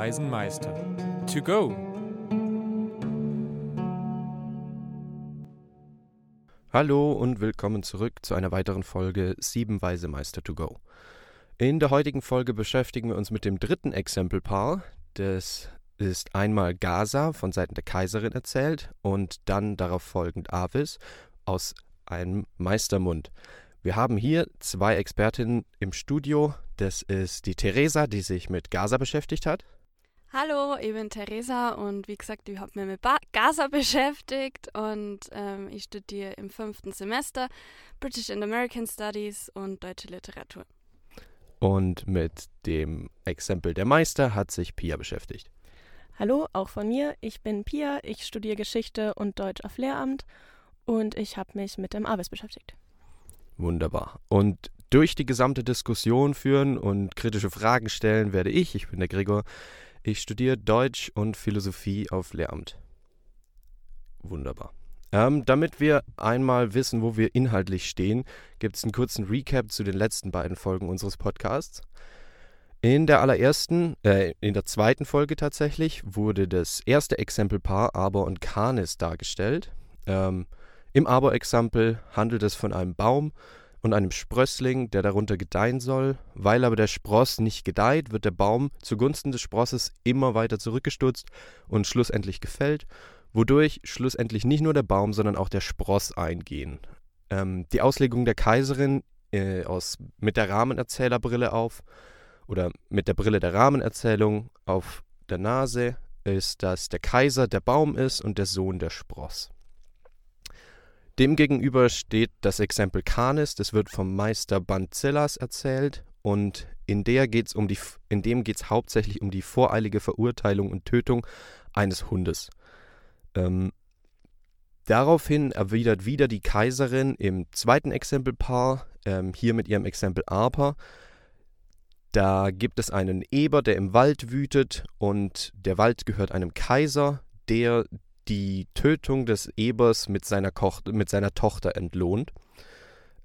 weisen Meister. To go! Hallo und willkommen zurück zu einer weiteren Folge Sieben Weise Meister to go. In der heutigen Folge beschäftigen wir uns mit dem dritten Exempelpaar. Das ist einmal Gaza von Seiten der Kaiserin erzählt und dann darauf folgend Avis aus einem Meistermund. Wir haben hier zwei Expertinnen im Studio. Das ist die Theresa, die sich mit Gaza beschäftigt hat. Hallo, ich bin Theresa und wie gesagt, ich habe mich mit ba Gaza beschäftigt und ähm, ich studiere im fünften Semester British and American Studies und deutsche Literatur. Und mit dem Exempel der Meister hat sich Pia beschäftigt. Hallo, auch von mir. Ich bin Pia, ich studiere Geschichte und Deutsch auf Lehramt und ich habe mich mit dem Avis beschäftigt. Wunderbar. Und durch die gesamte Diskussion führen und kritische Fragen stellen werde ich, ich bin der Gregor, ich studiere Deutsch und Philosophie auf Lehramt. Wunderbar. Ähm, damit wir einmal wissen, wo wir inhaltlich stehen, gibt es einen kurzen Recap zu den letzten beiden Folgen unseres Podcasts. In der allerersten, äh, in der zweiten Folge tatsächlich, wurde das erste Exempelpaar Aber und Canis dargestellt. Ähm, Im Aber-Exempel handelt es von einem Baum und einem Sprössling, der darunter gedeihen soll. Weil aber der Spross nicht gedeiht, wird der Baum zugunsten des Sprosses immer weiter zurückgestutzt und schlussendlich gefällt, wodurch schlussendlich nicht nur der Baum, sondern auch der Spross eingehen. Ähm, die Auslegung der Kaiserin äh, aus, mit der Rahmenerzählerbrille auf oder mit der Brille der Rahmenerzählung auf der Nase ist, dass der Kaiser der Baum ist und der Sohn der Spross. Demgegenüber steht das Exempel Canis, das wird vom Meister Banzillas erzählt und in, der geht's um die, in dem geht es hauptsächlich um die voreilige Verurteilung und Tötung eines Hundes. Ähm, daraufhin erwidert wieder die Kaiserin im zweiten Exempelpaar, ähm, hier mit ihrem Exempel Aber, da gibt es einen Eber, der im Wald wütet und der Wald gehört einem Kaiser, der die Tötung des Ebers mit seiner, Koch mit seiner Tochter entlohnt.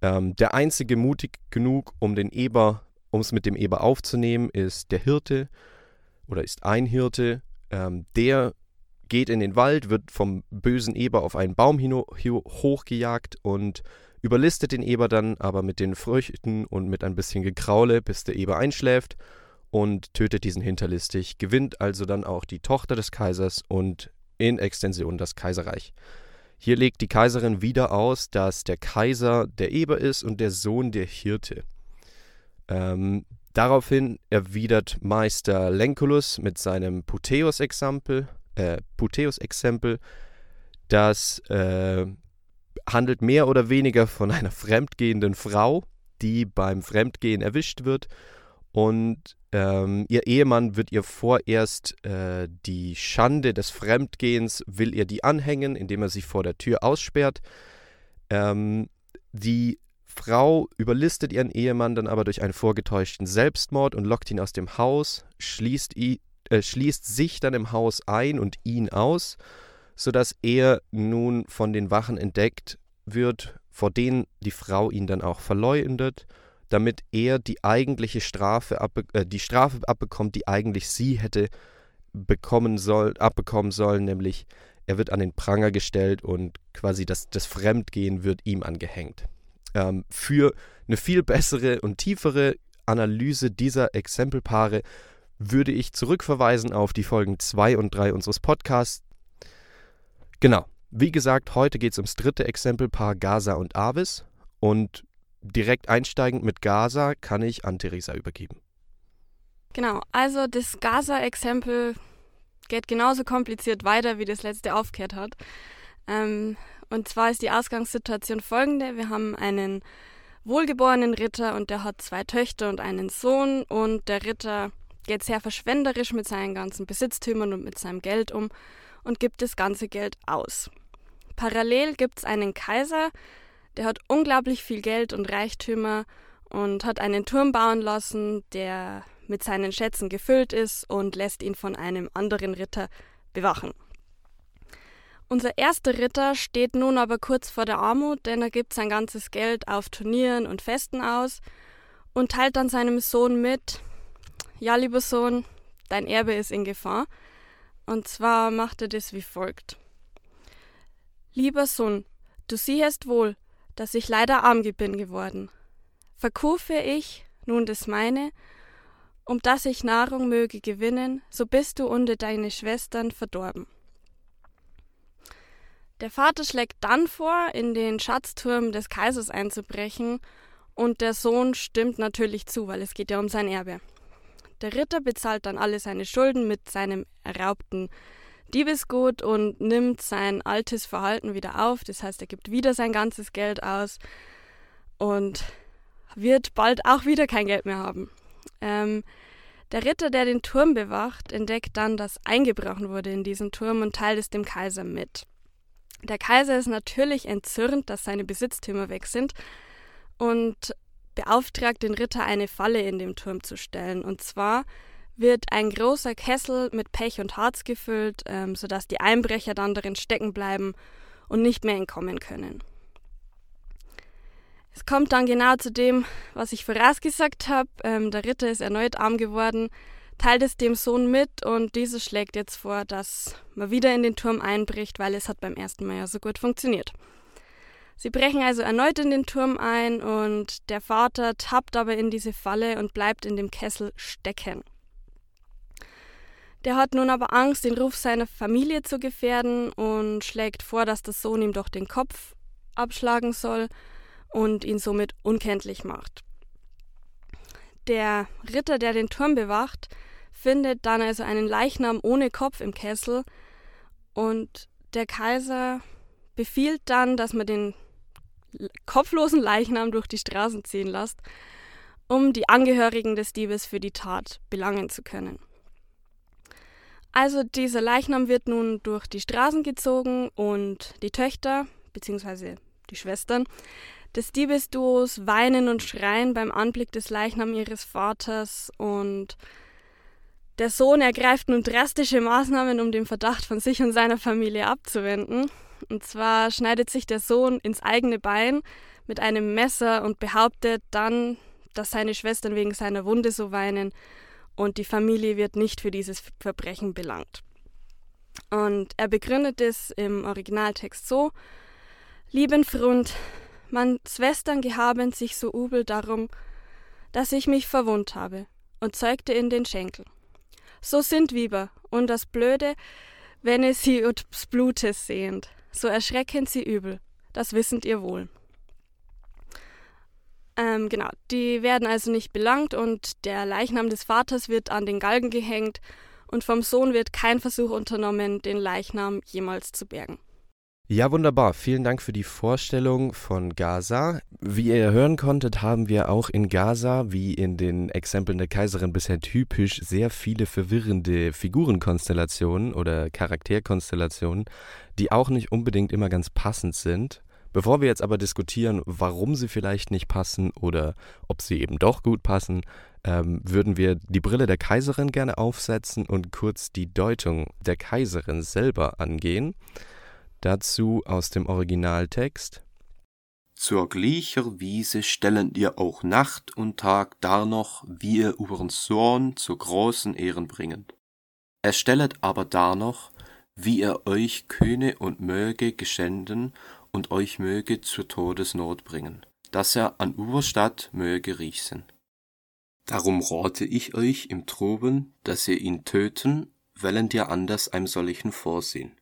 Ähm, der einzige mutig genug, um den Eber, um es mit dem Eber aufzunehmen, ist der Hirte oder ist ein Hirte. Ähm, der geht in den Wald, wird vom bösen Eber auf einen Baum hochgejagt und überlistet den Eber dann aber mit den Früchten und mit ein bisschen Gekraule, bis der Eber einschläft und tötet diesen hinterlistig, gewinnt also dann auch die Tochter des Kaisers und in Extension das Kaiserreich. Hier legt die Kaiserin wieder aus, dass der Kaiser der Eber ist und der Sohn der Hirte. Ähm, daraufhin erwidert Meister Lenkulus mit seinem Puteus-Exempel, äh, Puteus-Exempel, das äh, handelt mehr oder weniger von einer fremdgehenden Frau, die beim Fremdgehen erwischt wird und ähm, ihr Ehemann wird ihr vorerst äh, die Schande des Fremdgehens, will ihr die anhängen, indem er sie vor der Tür aussperrt. Ähm, die Frau überlistet ihren Ehemann dann aber durch einen vorgetäuschten Selbstmord und lockt ihn aus dem Haus, schließt, ihn, äh, schließt sich dann im Haus ein und ihn aus, sodass er nun von den Wachen entdeckt wird, vor denen die Frau ihn dann auch verleumdet damit er die eigentliche Strafe, äh, die Strafe abbekommt, die eigentlich sie hätte bekommen soll, abbekommen sollen, nämlich er wird an den Pranger gestellt und quasi das, das Fremdgehen wird ihm angehängt. Ähm, für eine viel bessere und tiefere Analyse dieser Exempelpaare würde ich zurückverweisen auf die Folgen 2 und 3 unseres Podcasts. Genau, wie gesagt, heute geht es ums dritte Exempelpaar Gaza und Avis und direkt einsteigend mit Gaza kann ich an Theresa übergeben. Genau, also das Gaza-Exempel geht genauso kompliziert weiter, wie das letzte aufgehört hat. Ähm, und zwar ist die Ausgangssituation folgende. Wir haben einen wohlgeborenen Ritter und der hat zwei Töchter und einen Sohn und der Ritter geht sehr verschwenderisch mit seinen ganzen Besitztümern und mit seinem Geld um und gibt das ganze Geld aus. Parallel gibt es einen Kaiser, der hat unglaublich viel Geld und Reichtümer und hat einen Turm bauen lassen, der mit seinen Schätzen gefüllt ist und lässt ihn von einem anderen Ritter bewachen. Unser erster Ritter steht nun aber kurz vor der Armut, denn er gibt sein ganzes Geld auf Turnieren und Festen aus und teilt dann seinem Sohn mit, ja lieber Sohn, dein Erbe ist in Gefahr. Und zwar macht er das wie folgt. Lieber Sohn, du siehest wohl, dass ich leider arm bin geworden. Verkaufe ich nun das meine, um dass ich Nahrung möge gewinnen, so bist du unter deine Schwestern verdorben. Der Vater schlägt dann vor, in den Schatzturm des Kaisers einzubrechen, und der Sohn stimmt natürlich zu, weil es geht ja um sein Erbe. Der Ritter bezahlt dann alle seine Schulden mit seinem erraubten Diebesgut und nimmt sein altes Verhalten wieder auf. Das heißt, er gibt wieder sein ganzes Geld aus und wird bald auch wieder kein Geld mehr haben. Ähm, der Ritter, der den Turm bewacht, entdeckt dann, dass eingebrochen wurde in diesen Turm und teilt es dem Kaiser mit. Der Kaiser ist natürlich entzürnt, dass seine Besitztümer weg sind und beauftragt den Ritter, eine Falle in dem Turm zu stellen. Und zwar wird ein großer Kessel mit Pech und Harz gefüllt, ähm, sodass die Einbrecher dann darin stecken bleiben und nicht mehr entkommen können. Es kommt dann genau zu dem, was ich vorausgesagt habe. Ähm, der Ritter ist erneut arm geworden, teilt es dem Sohn mit und dieser schlägt jetzt vor, dass man wieder in den Turm einbricht, weil es hat beim ersten Mal ja so gut funktioniert. Sie brechen also erneut in den Turm ein und der Vater tappt aber in diese Falle und bleibt in dem Kessel stecken. Der hat nun aber Angst, den Ruf seiner Familie zu gefährden und schlägt vor, dass der Sohn ihm doch den Kopf abschlagen soll und ihn somit unkenntlich macht. Der Ritter, der den Turm bewacht, findet dann also einen Leichnam ohne Kopf im Kessel und der Kaiser befiehlt dann, dass man den kopflosen Leichnam durch die Straßen ziehen lässt, um die Angehörigen des Diebes für die Tat belangen zu können. Also dieser Leichnam wird nun durch die Straßen gezogen und die Töchter bzw. die Schwestern des Diebesduos weinen und schreien beim Anblick des Leichnams ihres Vaters und der Sohn ergreift nun drastische Maßnahmen, um den Verdacht von sich und seiner Familie abzuwenden. Und zwar schneidet sich der Sohn ins eigene Bein mit einem Messer und behauptet dann, dass seine Schwestern wegen seiner Wunde so weinen und die Familie wird nicht für dieses Verbrechen belangt. Und er begründet es im Originaltext so: Lieben Freund, mein Schwestern gehaben sich so übel darum, dass ich mich verwundt habe und zeugte in den Schenkel. So sind Weiber, und das Blöde, wenn es sie des Blutes sehend so erschreckend sie übel. Das wissend ihr wohl. Ähm, genau, die werden also nicht belangt und der Leichnam des Vaters wird an den Galgen gehängt und vom Sohn wird kein Versuch unternommen, den Leichnam jemals zu bergen. Ja, wunderbar. Vielen Dank für die Vorstellung von Gaza. Wie ihr hören konntet, haben wir auch in Gaza, wie in den Exempeln der Kaiserin bisher typisch, sehr viele verwirrende Figurenkonstellationen oder Charakterkonstellationen, die auch nicht unbedingt immer ganz passend sind. Bevor wir jetzt aber diskutieren, warum sie vielleicht nicht passen oder ob sie eben doch gut passen, ähm, würden wir die Brille der Kaiserin gerne aufsetzen und kurz die Deutung der Kaiserin selber angehen. Dazu aus dem Originaltext. Zur gleicher Wiese stellen ihr auch Nacht und Tag dar noch, wie ihr uhren Sohn zu großen Ehren bringet. Er stellet aber dar noch, wie er euch kühne und möge geschänden und euch möge zur Todesnot bringen, dass er an Uberstadt möge riechen. Darum rate ich euch im Troben, dass ihr ihn töten, wellend ihr anders einem solchen vorsehen.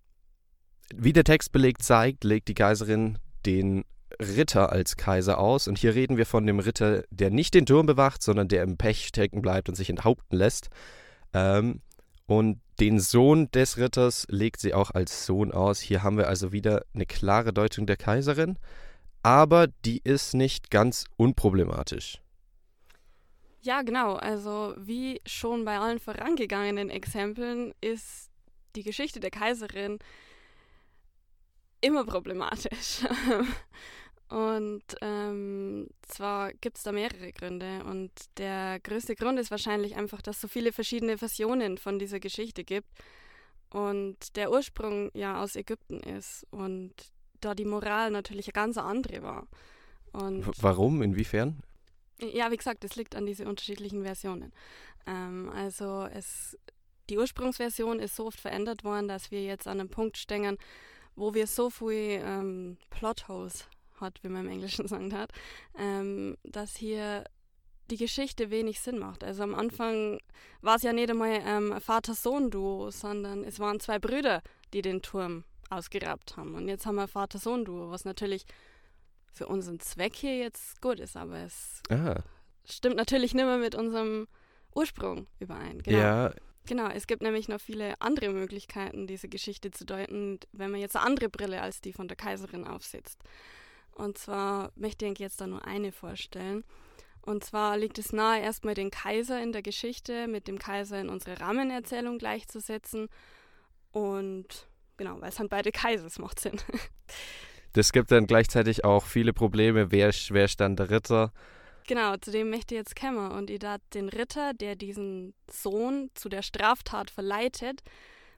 Wie der Textbeleg zeigt, legt die Kaiserin den Ritter als Kaiser aus. Und hier reden wir von dem Ritter, der nicht den Turm bewacht, sondern der im Pech stecken bleibt und sich enthaupten lässt. Ähm, und den Sohn des Ritters legt sie auch als Sohn aus. Hier haben wir also wieder eine klare Deutung der Kaiserin, aber die ist nicht ganz unproblematisch. Ja, genau. Also wie schon bei allen vorangegangenen Exempeln ist die Geschichte der Kaiserin immer problematisch. und ähm, zwar gibt es da mehrere Gründe. Und der größte Grund ist wahrscheinlich einfach, dass es so viele verschiedene Versionen von dieser Geschichte gibt. Und der Ursprung ja aus Ägypten ist. Und da die Moral natürlich eine ganz andere war. Und Warum? Inwiefern? Ja, wie gesagt, es liegt an diese unterschiedlichen Versionen. Ähm, also es die Ursprungsversion ist so oft verändert worden, dass wir jetzt an einem Punkt stehen, wo wir so viel ähm, Plotholes hat, wie man im Englischen sagen hat, ähm, dass hier die Geschichte wenig Sinn macht. Also am Anfang war es ja nicht einmal ähm, Vater-Sohn-Duo, sondern es waren zwei Brüder, die den Turm ausgeraubt haben. Und jetzt haben wir Vater-Sohn-Duo, was natürlich für unseren Zweck hier jetzt gut ist, aber es Ah, stimmt natürlich nicht mehr mit unserem Ursprung überein. Genau. ja, Genau, es gibt nämlich noch viele andere Möglichkeiten, diese Geschichte zu deuten, wenn man jetzt eine andere Brille als die von der Kaiserin aufsetzt. Und zwar möchte ich jetzt da nur eine vorstellen. Und zwar liegt es nahe, erstmal den Kaiser in der Geschichte mit dem Kaiser in unsere Rahmenerzählung gleichzusetzen. Und genau, weil es sind beide Kaisers, macht Sinn. das gibt dann gleichzeitig auch viele Probleme. Wer, wer stand der Ritter? Genau, zu dem möchte ich jetzt kommen. Und ich darf den Ritter, der diesen Sohn zu der Straftat verleitet,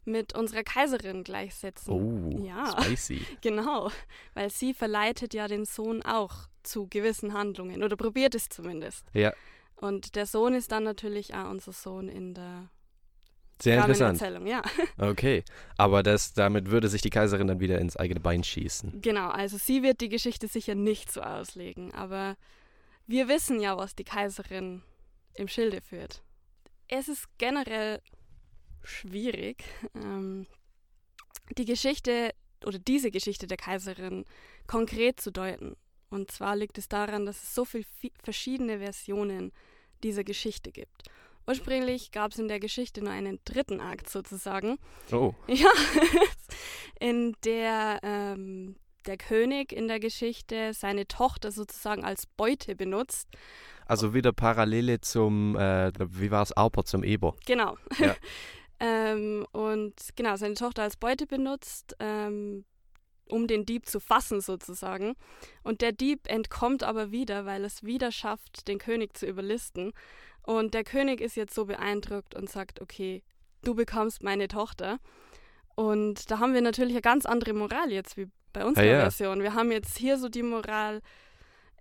mit unserer Kaiserin gleichsetzen. Oh, Ja. spicy. Genau, weil sie verleitet ja den Sohn auch zu gewissen Handlungen oder probiert es zumindest. Ja, Und der Sohn ist dann natürlich auch unser Sohn in der sehr interessant. Ja, Okay, aber das, damit würde sich die Kaiserin dann wieder ins eigene Bein schießen. genau. Also sie wird die Geschichte sicher nicht so auslegen, aber wir wissen ja, was die Kaiserin im Schilde führt. Es ist generell schwierig, ähm, die Geschichte oder diese Geschichte der Kaiserin konkret zu deuten. Und zwar liegt es daran, dass es so viele verschiedene Versionen dieser Geschichte gibt. Ursprünglich gab es in der Geschichte nur einen dritten Akt sozusagen, Oh, ja, in der ähm, der König in der Geschichte seine Tochter sozusagen als Beute benutzt. also wieder Parallele zum, äh, wie war es, Auper zum Eber. Genau. Ja. ähm, und genau, seine Tochter als Beute benutzt, ähm, um den Dieb zu fassen sozusagen. Und der Dieb entkommt aber wieder, weil es wieder schafft, den König zu überlisten. Und der König ist jetzt so beeindruckt und sagt, okay, du bekommst meine Tochter. Und da haben wir natürlich eine ganz andere Moral jetzt wie bei unserer Ah, ja. Version. Wir haben jetzt hier so die Moral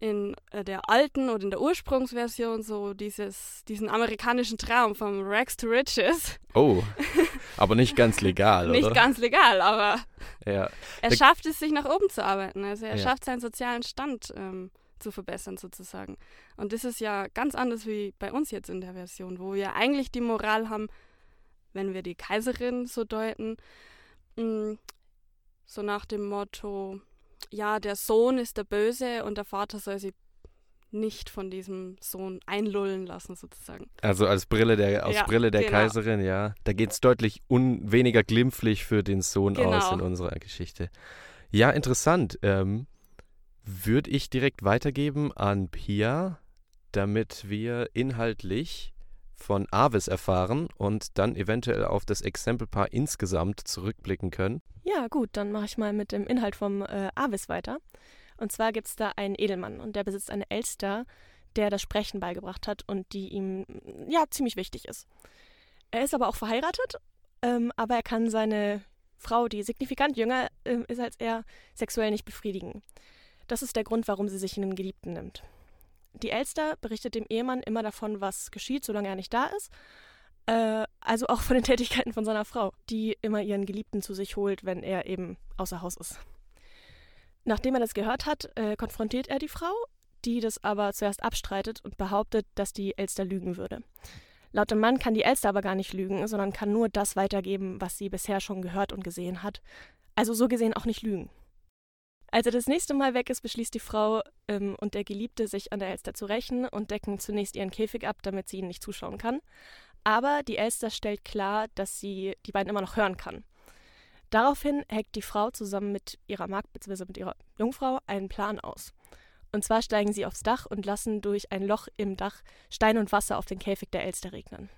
in äh, der alten oder in der Ursprungsversion so dieses, diesen amerikanischen Traum vom Rags to Riches. Oh, aber nicht ganz legal, Nicht oder? ganz legal, aber ja. er Da- schafft es, sich nach oben zu arbeiten. Also er Ja. schafft seinen sozialen Stand ähm, zu verbessern sozusagen. Und das ist ja ganz anders wie bei uns jetzt in der Version, wo wir eigentlich die Moral haben, wenn wir die Kaiserin so deuten, mh, so nach dem Motto, ja, der Sohn ist der Böse und der Vater soll sie nicht von diesem Sohn einlullen lassen sozusagen. Also als Brille der, aus Ja, Brille der genau. Kaiserin, ja. Da geht es deutlich un, weniger glimpflich für den Sohn aus Genau. in unserer Geschichte. Ja, interessant. Ähm, Würde ich direkt weitergeben an Pia, damit wir inhaltlich von Avis erfahren und dann eventuell auf das Exempelpaar insgesamt zurückblicken können. Ja, gut, dann mache ich mal mit dem Inhalt vom äh, Avis weiter. Und zwar gibt es da einen Edelmann und der besitzt eine Elster, der das Sprechen beigebracht hat und die ihm ja ziemlich wichtig ist. Er ist aber auch verheiratet, ähm, aber er kann seine Frau, die signifikant jünger ähm, ist als er, sexuell nicht befriedigen. Das ist der Grund, warum sie sich einen Geliebten nimmt. Die Elster berichtet dem Ehemann immer davon, was geschieht, solange er nicht da ist. Äh, also auch von den Tätigkeiten von seiner Frau, die immer ihren Geliebten zu sich holt, wenn er eben außer Haus ist. Nachdem er das gehört hat, äh, konfrontiert er die Frau, die das aber zuerst abstreitet und behauptet, dass die Elster lügen würde. Laut dem Mann kann die Elster aber gar nicht lügen, sondern kann nur das weitergeben, was sie bisher schon gehört und gesehen hat. Also so gesehen auch nicht lügen. Als er das nächste Mal weg ist, beschließt die Frau ähm, und der Geliebte, sich an der Elster zu rächen und decken zunächst ihren Käfig ab, damit sie ihnen nicht zuschauen kann. Aber die Elster stellt klar, dass sie die beiden immer noch hören kann. Daraufhin heckt die Frau zusammen mit ihrer Magd bzw. mit ihrer Jungfrau einen Plan aus. Und zwar steigen sie aufs Dach und lassen durch ein Loch im Dach Stein und Wasser auf den Käfig der Elster regnen.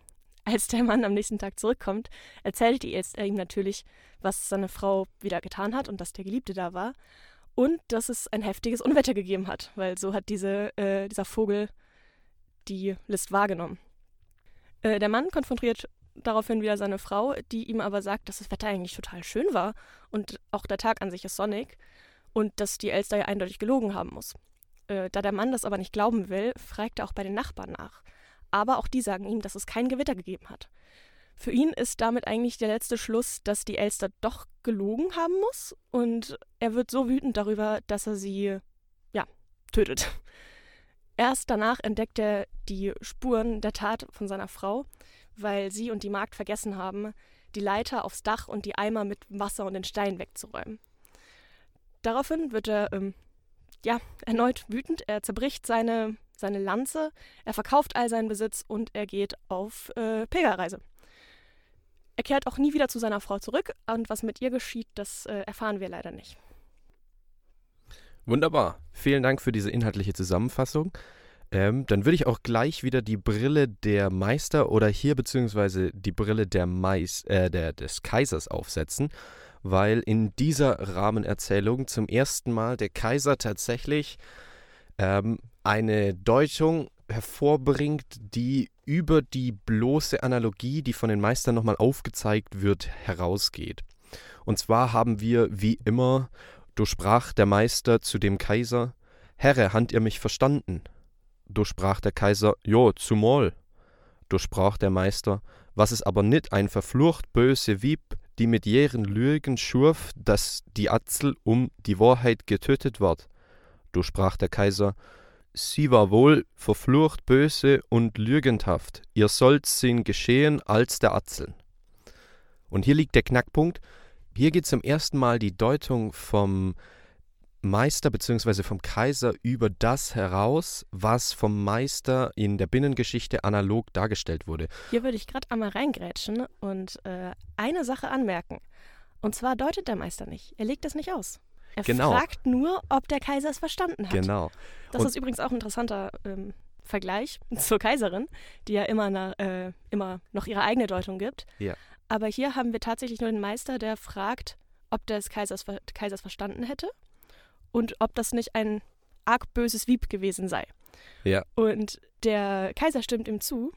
Als der Mann am nächsten Tag zurückkommt, erzählt die Elster ihm natürlich, was seine Frau wieder getan hat und dass der Geliebte da war. Und dass es ein heftiges Unwetter gegeben hat, weil so hat diese, äh, dieser Vogel die List wahrgenommen. Äh, der Mann konfrontiert daraufhin wieder seine Frau, die ihm aber sagt, dass das Wetter eigentlich total schön war und auch der Tag an sich ist sonnig und dass die Elster ja eindeutig gelogen haben muss. Äh, da der Mann das aber nicht glauben will, fragt er auch bei den Nachbarn nach. Aber auch die sagen ihm, dass es kein Gewitter gegeben hat. Für ihn ist damit eigentlich der letzte Schluss, dass die Elster doch gelogen haben muss und er wird so wütend darüber, dass er sie, ja, tötet. Erst danach entdeckt er die Spuren der Tat von seiner Frau, weil sie und die Magd vergessen haben, die Leiter aufs Dach und die Eimer mit Wasser und den Stein wegzuräumen. Daraufhin wird er ähm, ja, erneut wütend. Er zerbricht seine, seine Lanze, er verkauft all seinen Besitz und er geht auf äh, Pilgerreise. Er kehrt auch nie wieder zu seiner Frau zurück und was mit ihr geschieht, das äh, erfahren wir leider nicht. Wunderbar. Vielen Dank für diese inhaltliche Zusammenfassung. Ähm, dann würde ich auch gleich wieder die Brille der Meister oder hier beziehungsweise die Brille der Mais, äh, der, des Kaisers aufsetzen, weil in dieser Rahmenerzählung zum ersten Mal der Kaiser tatsächlich ähm, eine Deutung hervorbringt, die über die bloße Analogie, die von den Meistern nochmal aufgezeigt wird, herausgeht. Und zwar haben wir wie immer, durchsprach der Meister zu dem Kaiser, Herre, hand ihr mich verstanden? Durchsprach der Kaiser, Jo, zumal. Durchsprach der Meister, was es aber nit ein verflucht böse Wieb, die mit jeren Lügen schurf, dass die Atzel um die Wahrheit getötet ward. Durchsprach der Kaiser, sie war wohl verflucht böse und lügendhaft, ihr sollt's sin geschehen als der Atzeln. Und hier liegt der Knackpunkt, hier geht zum ersten Mal die Deutung vom Meister bzw. vom Kaiser über das heraus, was vom Meister in der Binnengeschichte analog dargestellt wurde. Hier würde ich gerade einmal reingrätschen und äh, eine Sache anmerken. Und zwar deutet der Meister nicht. Er legt das nicht aus. Er Genau. fragt nur, ob der Kaiser es verstanden hat. Genau. Das Und- ist übrigens auch ein interessanter ähm, Vergleich zur Kaiserin, die ja immer, nach, äh, immer noch ihre eigene Deutung gibt. Ja. Aber hier haben wir tatsächlich nur den Meister, der fragt, ob der des Kaisers, Kaisers verstanden hätte und ob das nicht ein arg böses Wieb gewesen sei. Ja. Und der Kaiser stimmt ihm zu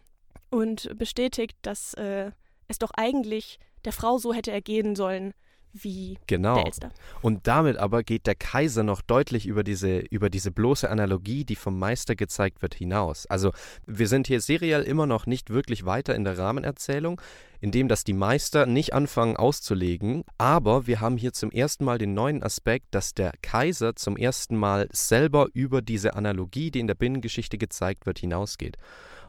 und bestätigt, dass äh, es doch eigentlich der Frau so hätte ergehen sollen wie Genau. der Elster. Und damit aber geht der Kaiser noch deutlich über diese, über diese bloße Analogie, die vom Meister gezeigt wird, hinaus. Also wir sind hier seriell immer noch nicht wirklich weiter in der Rahmenerzählung, indem dass die Meister nicht anfangen auszulegen, aber wir haben hier zum ersten Mal den neuen Aspekt, dass der Kaiser zum ersten Mal selber über diese Analogie, die in der Binnengeschichte gezeigt wird, hinausgeht.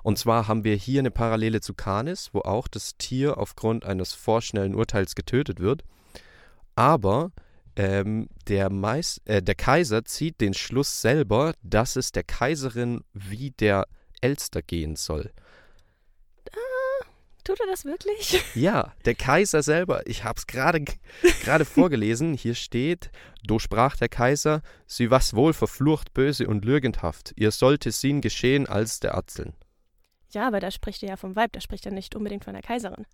Und zwar haben wir hier eine Parallele zu Canis, wo auch das Tier aufgrund eines vorschnellen Urteils getötet wird. Aber ähm, der, Meis äh, der Kaiser zieht den Schluss selber, dass es der Kaiserin wie der Elster gehen soll. Tut er das wirklich? Ja, der Kaiser selber, ich habe es gerade gerade vorgelesen, hier steht, do sprach der Kaiser, sie was wohl verflucht böse und lügendhaft, ihr sollte sin geschehen als der Atzeln. Ja, aber da spricht er ja vom Weib, da spricht er nicht unbedingt von der Kaiserin.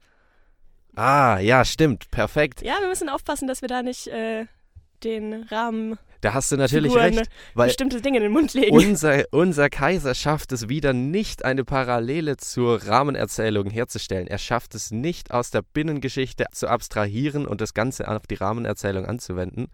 Ah, ja, stimmt, perfekt. Ja, wir müssen aufpassen, dass wir da nicht äh, den Rahmen Da hast du natürlich Figuren recht, weil bestimmte Dinge in den Mund legen. unser, unser Kaiser schafft es wieder nicht, eine Parallele zur Rahmenerzählung herzustellen. Er schafft es nicht, aus der Binnengeschichte zu abstrahieren und das Ganze auf die Rahmenerzählung anzuwenden.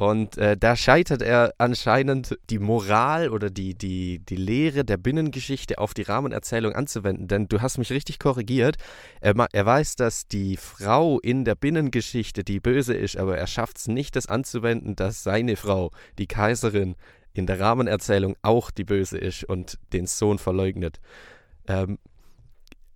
Und äh, da scheitert er anscheinend die Moral oder die, die, die Lehre der Binnengeschichte auf die Rahmenerzählung anzuwenden. Denn du hast mich richtig korrigiert. Er, er weiß, dass die Frau in der Binnengeschichte die Böse ist, aber er schafft es nicht, das anzuwenden, dass seine Frau, die Kaiserin, in der Rahmenerzählung auch die Böse ist und den Sohn verleugnet. Ähm,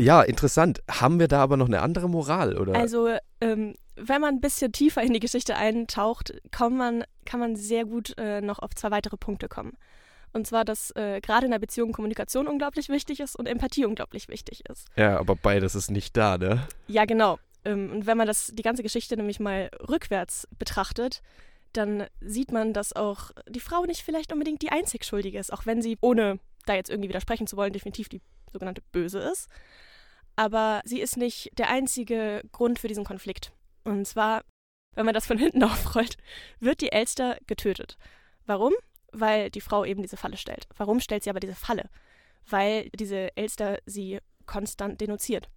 ja, interessant. Haben wir da aber noch eine andere Moral? Oder? Also, ähm, wenn man ein bisschen tiefer in die Geschichte eintaucht, kann man, kann man sehr gut äh, noch auf zwei weitere Punkte kommen. Und zwar, dass äh, gerade in der Beziehung Kommunikation unglaublich wichtig ist und Empathie unglaublich wichtig ist. ja, aber beides ist nicht da, ne? Ja, genau. Ähm, und wenn man das, die ganze Geschichte nämlich mal rückwärts betrachtet, dann sieht man, dass auch die Frau nicht vielleicht unbedingt die einzig Schuldige ist, auch wenn sie, ohne da jetzt irgendwie widersprechen zu wollen, definitiv die sogenannte Böse ist. Aber sie ist nicht der einzige Grund für diesen Konflikt. Und zwar, wenn man das von hinten aufrollt, wird die Elster getötet. Warum? Weil die Frau eben diese Falle stellt. Warum stellt sie aber diese Falle? Weil diese Elster sie konstant denunziert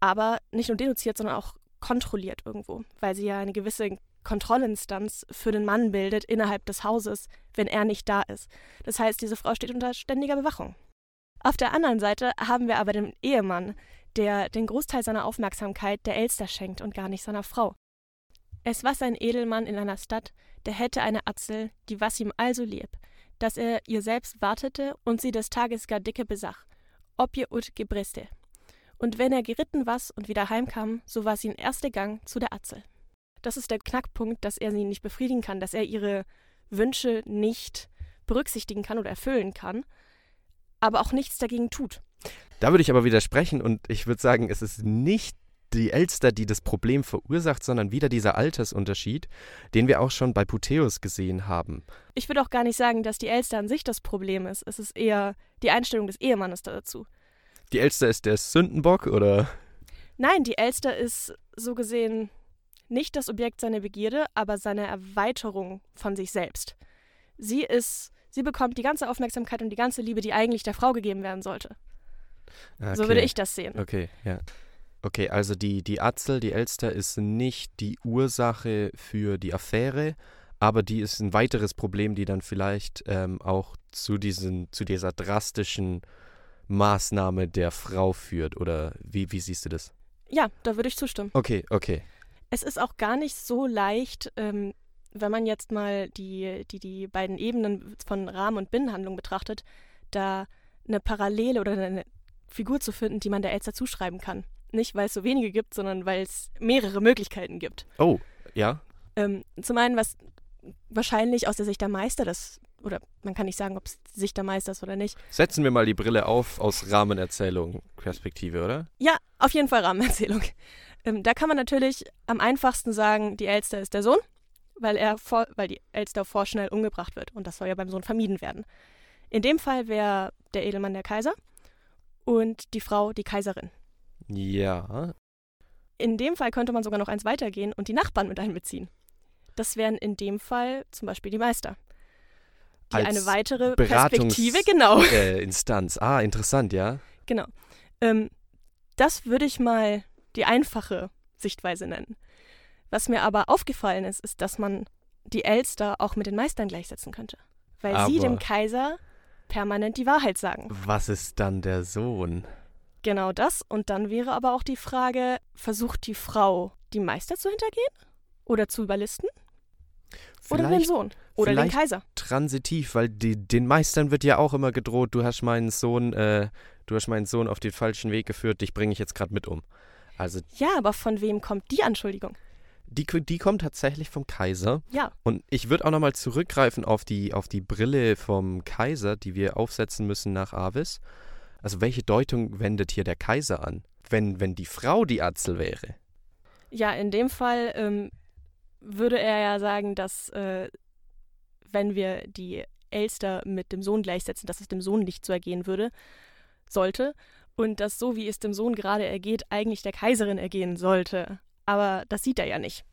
aber nicht nur denunziert, sondern auch kontrolliert irgendwo, weil sie ja eine gewisse Kontrollinstanz für den Mann bildet innerhalb des Hauses, wenn er nicht da ist. Das heißt, diese Frau steht unter ständiger Bewachung. Auf der anderen Seite haben wir aber den Ehemann, der den Großteil seiner Aufmerksamkeit der Elster schenkt und gar nicht seiner Frau. Es war ein Edelmann in einer Stadt, der hätte eine Atzel, die was ihm also lieb, dass er ihr selbst wartete und sie des Tages gar dicke besach, ob ihr ut gebriste. Und wenn er geritten was und wieder heimkam, so war sie in erster Gang zu der Atzel. Das ist der Knackpunkt, dass er sie nicht befriedigen kann, dass er ihre Wünsche nicht berücksichtigen kann oder erfüllen kann, aber auch nichts dagegen tut. Da würde ich aber widersprechen und ich würde sagen, es ist nicht die Elster, die das Problem verursacht, sondern wieder dieser Altersunterschied, den wir auch schon bei Puteus gesehen haben. Ich würde auch gar nicht sagen, dass die Elster an sich das Problem ist. Es ist eher die Einstellung des Ehemannes dazu. Die Elster ist der Sündenbock, oder? Nein, die Elster ist so gesehen nicht das Objekt seiner Begierde, aber seine Erweiterung von sich selbst. Sie ist, sie bekommt die ganze Aufmerksamkeit und die ganze Liebe, die eigentlich der Frau gegeben werden sollte. Okay. So würde ich das sehen. Okay, ja. Okay, also die, die Atzel, die Elster, ist nicht die Ursache für die Affäre, aber die ist ein weiteres Problem, die dann vielleicht ähm, auch zu, diesen, zu dieser drastischen Maßnahme der Frau führt. Oder wie, wie siehst du das? Ja, da würde ich zustimmen. Okay, okay. Es ist auch gar nicht so leicht, ähm, wenn man jetzt mal die, die, die beiden Ebenen von Rahmen- und Binnenhandlung betrachtet, da eine Parallele oder eine Figur zu finden, die man der Elster zuschreiben kann. Nicht, weil es so wenige gibt, sondern weil es mehrere Möglichkeiten gibt. Oh, ja. Ähm, zum einen, was wahrscheinlich aus der Sicht der Meister das, oder man kann nicht sagen, ob es Sicht der Meister ist oder nicht. Setzen wir mal die Brille auf aus Rahmenerzählung Perspektive, oder? Ja, auf jeden Fall Rahmenerzählung. Ähm, da kann man natürlich am einfachsten sagen, die Elster ist der Sohn, weil er vor, weil die Elster vorschnell umgebracht wird und das soll ja beim Sohn vermieden werden. In dem Fall wäre der Edelmann der Kaiser und die Frau die Kaiserin. Ja. In dem Fall könnte man sogar noch eins weitergehen und die Nachbarn mit einbeziehen. Das wären in dem Fall zum Beispiel die Meister. Die Als eine weitere Beratungs Perspektive, genau. Äh, Instanz. Ah, interessant, ja. Genau. Ähm, das würde ich mal die einfache Sichtweise nennen. Was mir aber aufgefallen ist, ist, dass man die Elster auch mit den Meistern gleichsetzen könnte. Weil aber sie dem Kaiser permanent die Wahrheit sagen. Was ist dann der Sohn? Genau das. Und dann wäre aber auch die Frage, versucht die Frau, die Meister zu hintergehen? Oder zu überlisten? Vielleicht, oder den Sohn? Oder den Kaiser? Transitiv, weil die, den Meistern wird ja auch immer gedroht, du hast meinen Sohn, äh, du hast meinen Sohn auf den falschen Weg geführt, dich bringe ich jetzt gerade mit um. Also, ja, aber von wem kommt die Anschuldigung? Die, die kommt tatsächlich vom Kaiser. Ja. Und ich würde auch nochmal zurückgreifen auf die, auf die Brille vom Kaiser, die wir aufsetzen müssen nach Avis. Also welche Deutung wendet hier der Kaiser an, wenn, wenn die Frau die Atzel wäre? Ja, in dem Fall ähm, würde er ja sagen, dass äh, wenn wir die Elster mit dem Sohn gleichsetzen, dass es dem Sohn nicht so ergehen würde, sollte. Und dass so wie es dem Sohn gerade ergeht, eigentlich der Kaiserin ergehen sollte. Aber das sieht er ja nicht.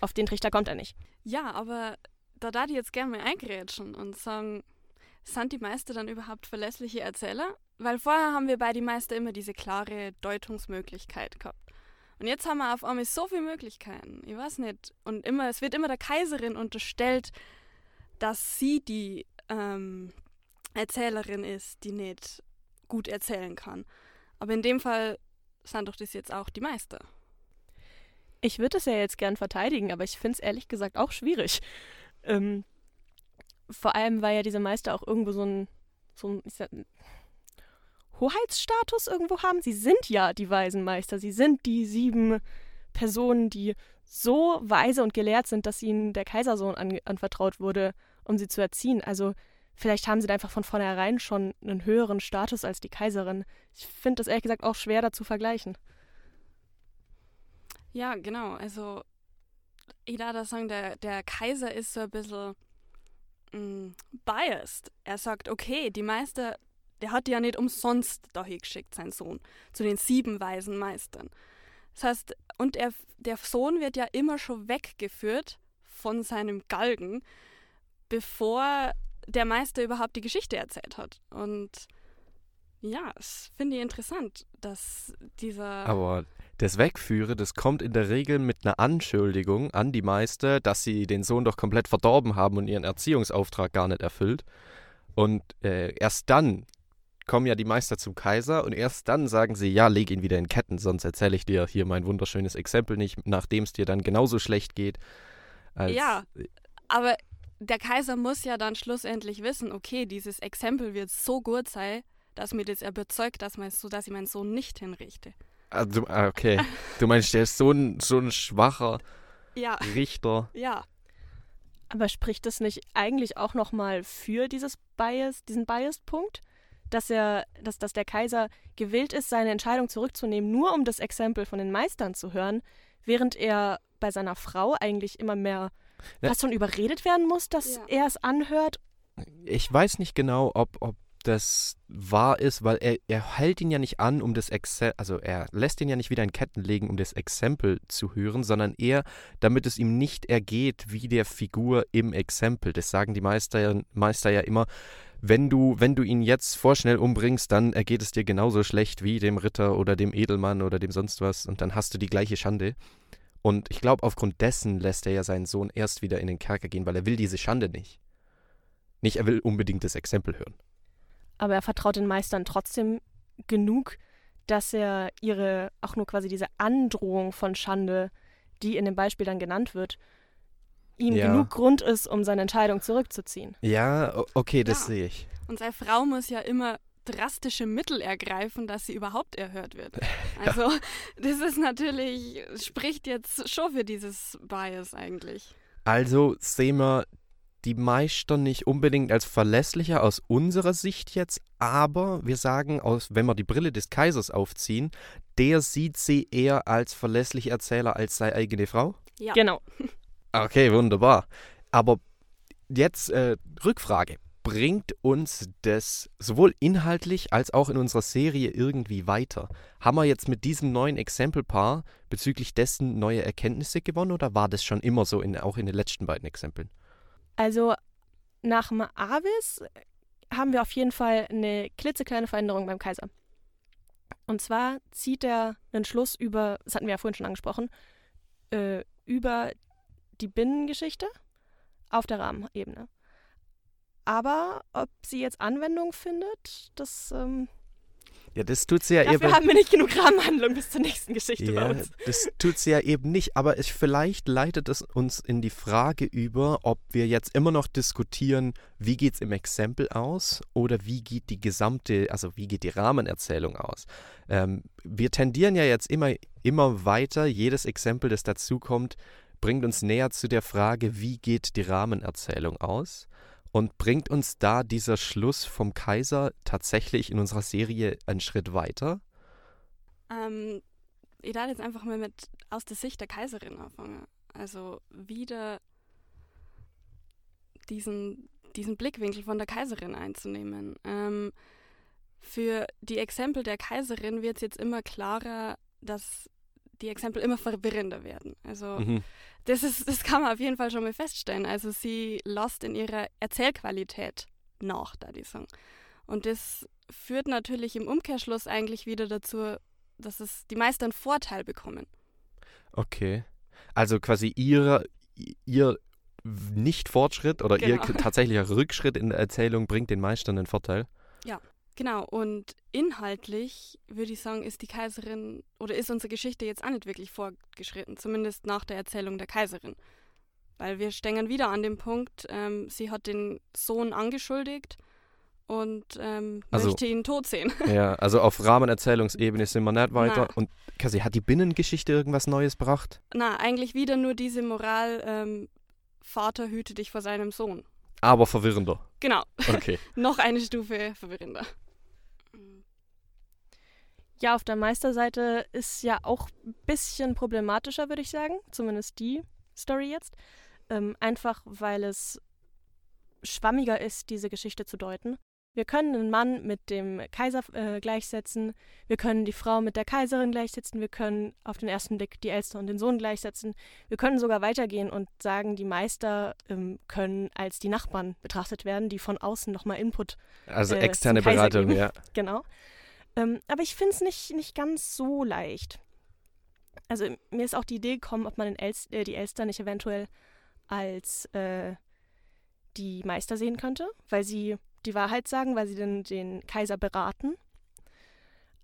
Auf den Trichter kommt er nicht. Ja, aber da darf ich jetzt gerne mal eingrätschen und sagen, sind die Meister dann überhaupt verlässliche Erzähler? Weil vorher haben wir bei den Meister immer diese klare Deutungsmöglichkeit gehabt. Und jetzt haben wir auf einmal so viele Möglichkeiten. Ich weiß nicht. Und immer, es wird immer der Kaiserin unterstellt, dass sie die ähm, Erzählerin ist, die nicht gut erzählen kann. Aber in dem Fall sind doch das jetzt auch die Meister. Ich würde es ja jetzt gern verteidigen, aber ich finde es ehrlich gesagt auch schwierig. Ähm, vor allem, weil ja diese Meister auch irgendwo so ein, so ein sag, Hoheitsstatus irgendwo haben. Sie sind ja die weisen Meister. Sie sind die sieben Personen, die so weise und gelehrt sind, dass ihnen der Kaisersohn an, anvertraut wurde, um sie zu erziehen. Also vielleicht haben sie da einfach von vornherein schon einen höheren Status als die Kaiserin. Ich finde das ehrlich gesagt auch schwer da zu vergleichen. Ja, genau. Also ich da sagen, der, der Kaiser ist so ein bisschen mh, mm, biased. Er sagt, okay, die Meister der hat ja nicht umsonst dahin geschickt, sein Sohn, zu den sieben weisen Meistern. Das heißt, und er, der Sohn wird ja immer schon weggeführt von seinem Galgen, bevor der Meister überhaupt die Geschichte erzählt hat. Und ja, das finde ich interessant, dass dieser. Aber das Wegführen, das kommt in der Regel mit einer Anschuldigung an die Meister, dass sie den Sohn doch komplett verdorben haben und ihren Erziehungsauftrag gar nicht erfüllt. Und äh, erst dann kommen ja die Meister zum Kaiser und erst dann sagen sie, ja, leg ihn wieder in Ketten, sonst erzähle ich dir hier mein wunderschönes Exempel nicht, nachdem es dir dann genauso schlecht geht. ja, aber der Kaiser muss ja dann schlussendlich wissen, okay, dieses Exempel wird so gut sein, dass mir das überzeugt, dass, mein, so, dass ich meinen Sohn nicht hinrichte. Also, okay. Du meinst, der ist so ein, so ein schwacher ja. Richter. Ja. Aber spricht das nicht eigentlich auch nochmal für dieses Bias, diesen Biased-Punkt? Dass er, dass, dass der Kaiser gewillt ist, seine Entscheidung zurückzunehmen, nur um das Exempel von den Meistern zu hören, während er bei seiner Frau eigentlich immer mehr Ja. fast schon überredet werden muss, dass Ja. er es anhört. Ich weiß nicht genau, ob, ob das wahr ist, weil er, er hält ihn ja nicht an, um das Exempel, also er lässt ihn ja nicht wieder in Ketten legen, um das Exempel zu hören, sondern eher, damit es ihm nicht ergeht wie der Figur im Exempel. Das sagen die Meister Meister ja immer. Wenn du, wenn du ihn jetzt vorschnell umbringst, dann ergeht es dir genauso schlecht wie dem Ritter oder dem Edelmann oder dem sonst was und dann hast du die gleiche Schande. Und ich glaube, aufgrund dessen lässt er ja seinen Sohn erst wieder in den Kerker gehen, weil er will diese Schande nicht. Nicht, er will unbedingt das Exempel hören. Aber er vertraut den Meistern trotzdem genug, dass er ihre, auch nur quasi diese Androhung von Schande, die in dem Beispiel dann genannt wird, ihm Ja. genug Grund ist, um seine Entscheidung zurückzuziehen. Ja, okay, das Ja. sehe ich. Und seine Frau muss ja immer drastische Mittel ergreifen, dass sie überhaupt erhört wird. Also, das ist natürlich, spricht jetzt schon für dieses Bias eigentlich. Also sehen wir die Meister nicht unbedingt als verlässlicher aus unserer Sicht jetzt, aber wir sagen, aus, wenn wir die Brille des Kaisers aufziehen, der sieht sie eher als verlässlicher Erzähler als seine eigene Frau. Ja. Genau. Okay, wunderbar. Aber jetzt äh, Rückfrage. Bringt uns das sowohl inhaltlich als auch in unserer Serie irgendwie weiter? Haben wir jetzt mit diesem neuen Exempelpaar bezüglich dessen neue Erkenntnisse gewonnen oder war das schon immer so, in, auch in den letzten beiden Exempeln? Also nach dem Avis haben wir auf jeden Fall eine klitzekleine Veränderung beim Kaiser. Und zwar zieht er einen Schluss über, das hatten wir ja vorhin schon angesprochen, äh, über die Binnengeschichte auf der Rahmenebene. Aber ob sie jetzt Anwendung findet, das ja, Ja, das tut sie ja dafür eben. haben wir nicht genug Rahmenhandlung bis zur nächsten Geschichte bei Ja, uns. das tut sie ja eben nicht, aber es, vielleicht leitet es uns in die Frage über, ob wir jetzt immer noch diskutieren, wie geht es im Exempel aus oder wie geht die gesamte, also wie geht die Rahmenerzählung aus. Ähm, wir tendieren ja jetzt immer, immer weiter, jedes Exempel, das dazukommt, bringt uns näher zu der Frage, wie geht die Rahmenerzählung aus. Und bringt uns da dieser Schluss vom Kaiser tatsächlich in unserer Serie einen Schritt weiter? Ähm, ich darf jetzt einfach mal mit aus der Sicht der Kaiserin anfangen. Also wieder diesen, diesen Blickwinkel von der Kaiserin einzunehmen. Ähm, für die Exempel der Kaiserin wird es jetzt immer klarer, dass die Exempel immer verwirrender werden. Also Mhm. das ist, das kann man auf jeden Fall schon mal feststellen. Also sie lässt in ihrer Erzählqualität nach, da die sagen. Und das führt natürlich im Umkehrschluss eigentlich wieder dazu, dass es die meisten einen Vorteil bekommen. Okay. Also quasi ihr, ihr Nicht-Fortschritt oder ihr Genau. tatsächlicher Rückschritt in der Erzählung bringt den Meistern einen Vorteil. Genau, und inhaltlich würde ich sagen, ist die Kaiserin oder ist unsere Geschichte jetzt auch nicht wirklich fortgeschritten, zumindest nach der Erzählung der Kaiserin. Weil wir stehen wieder an dem Punkt, ähm, sie hat den Sohn angeschuldigt und ähm, Also- möchte ihn tot sehen. Ja, also auf Rahmenerzählungsebene sind wir nicht weiter. Na. Und quasi hat die Binnengeschichte irgendwas Neues gebracht? Na, eigentlich wieder nur diese Moral, ähm, Vater hüte dich vor seinem Sohn. Aber verwirrender. Genau, Okay. noch eine Stufe verwirrender. Ja, auf der Meisterseite ist ja auch ein bisschen problematischer, würde ich sagen. Zumindest die Story jetzt. Ähm, einfach weil es schwammiger ist, diese Geschichte zu deuten. Wir können den Mann mit dem Kaiser äh, gleichsetzen, wir können die Frau mit der Kaiserin gleichsetzen, wir können auf den ersten Blick die Elster und den Sohn gleichsetzen. Wir können sogar weitergehen und sagen, die Meister ähm, können als die Nachbarn betrachtet werden, die von außen nochmal Input Also Äh, externe Beratung, geben. ja. Genau. Ähm, aber ich finde es nicht, nicht ganz so leicht. Also mir ist auch die Idee gekommen, ob man Elst, äh, die Elster nicht eventuell als äh, die Meister sehen könnte, weil sie die Wahrheit sagen, weil sie den, den Kaiser beraten.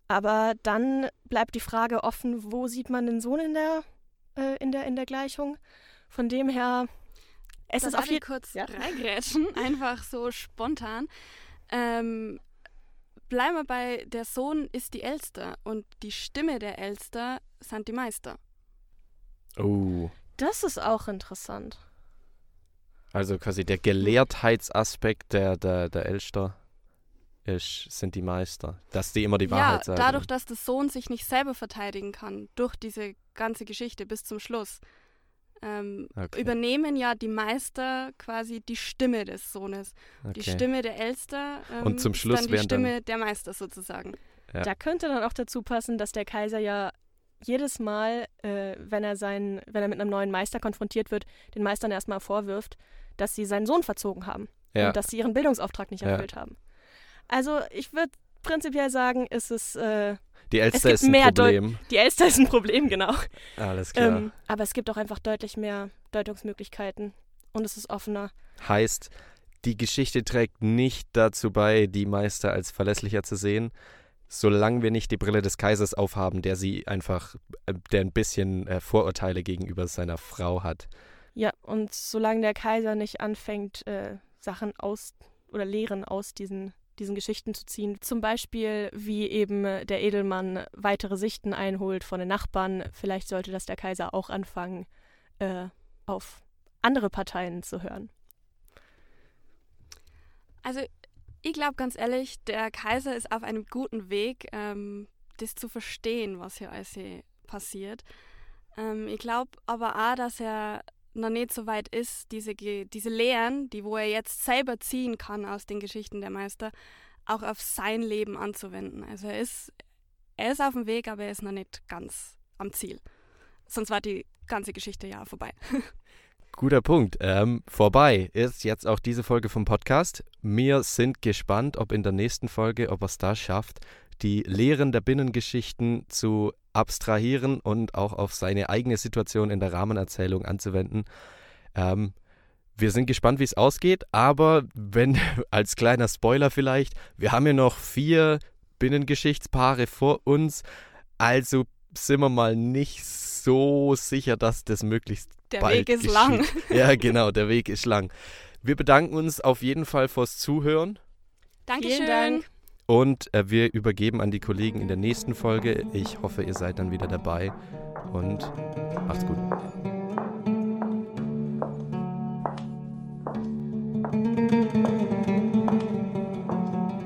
Aber dann bleibt die Frage offen, wo sieht man den Sohn in der, äh, in der, in der Gleichung? Von dem her, es da ist auf jeden kurz Ja. reingrätschen, einfach so spontan. Ähm, bleiben wir bei, der Sohn ist die Elster und die Stimme der Elster sind die Meister. Oh. Das ist auch interessant. Also quasi der Gelehrtheitsaspekt der, der, der Elster ist, sind die Meister. Dass die immer die ja, Wahrheit sagen. dadurch, dass der Sohn sich nicht selber verteidigen kann, durch diese ganze Geschichte bis zum Schluss, ähm, Okay. übernehmen ja die Meister quasi die Stimme des Sohnes. Die Okay. Stimme der Elster ähm, Und zum Schluss dann die werden dann- Stimme der Meister sozusagen. Ja. Da könnte dann auch dazu passen, dass der Kaiser ja jedes Mal, äh, wenn er sein, wenn er mit einem neuen Meister konfrontiert wird, den Meistern erstmal vorwirft, dass sie seinen Sohn verzogen haben Ja. und dass sie ihren Bildungsauftrag nicht Ja. erfüllt haben. Also ich würde prinzipiell sagen, ist es äh, Die Elster ist ein Problem. die Elster ist ein Problem, genau. Alles klar. Ähm, aber es gibt auch einfach deutlich mehr Deutungsmöglichkeiten und es ist offener. Heißt, die Geschichte trägt nicht dazu bei, die Meister als verlässlicher zu sehen, solange wir nicht die Brille des Kaisers aufhaben, der sie einfach, äh, der ein bisschen äh, Vorurteile gegenüber seiner Frau hat. Ja, und solange der Kaiser nicht anfängt, äh, Sachen aus oder Lehren aus diesen, diesen Geschichten zu ziehen, zum Beispiel wie eben der Edelmann weitere Sichten einholt von den Nachbarn, vielleicht sollte das der Kaiser auch anfangen, äh, auf andere Parteien zu hören. Also ich glaube ganz ehrlich, der Kaiser ist auf einem guten Weg, ähm, das zu verstehen, was hier alles passiert. Ähm, ich glaube aber auch, dass er noch nicht so weit ist, diese, diese Lehren, die wo er jetzt selber ziehen kann aus den Geschichten der Meister, auch auf sein Leben anzuwenden. Also er ist, er ist auf dem Weg, aber er ist noch nicht ganz am Ziel. Sonst war die ganze Geschichte ja vorbei. Guter Punkt. Ähm, vorbei ist jetzt auch diese Folge vom Podcast. Wir sind gespannt, ob in der nächsten Folge, ob er es da schafft, die Lehren der Binnengeschichten zu abstrahieren und auch auf seine eigene Situation in der Rahmenerzählung anzuwenden. Ähm, wir sind gespannt, wie es ausgeht, aber wenn, als kleiner Spoiler vielleicht, wir haben ja noch vier Binnengeschichtspaare vor uns, also sind wir mal nicht so sicher, dass das möglichst Der bald Weg ist geschieht. lang. Ja, genau, der Weg ist lang. Wir bedanken uns auf jeden Fall fürs Zuhören Dankeschön. Dank. Und äh, wir übergeben an die Kollegen in der nächsten Folge. Ich hoffe, ihr seid dann wieder dabei und macht's gut.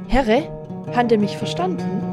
Herre, habt ihr mich verstanden?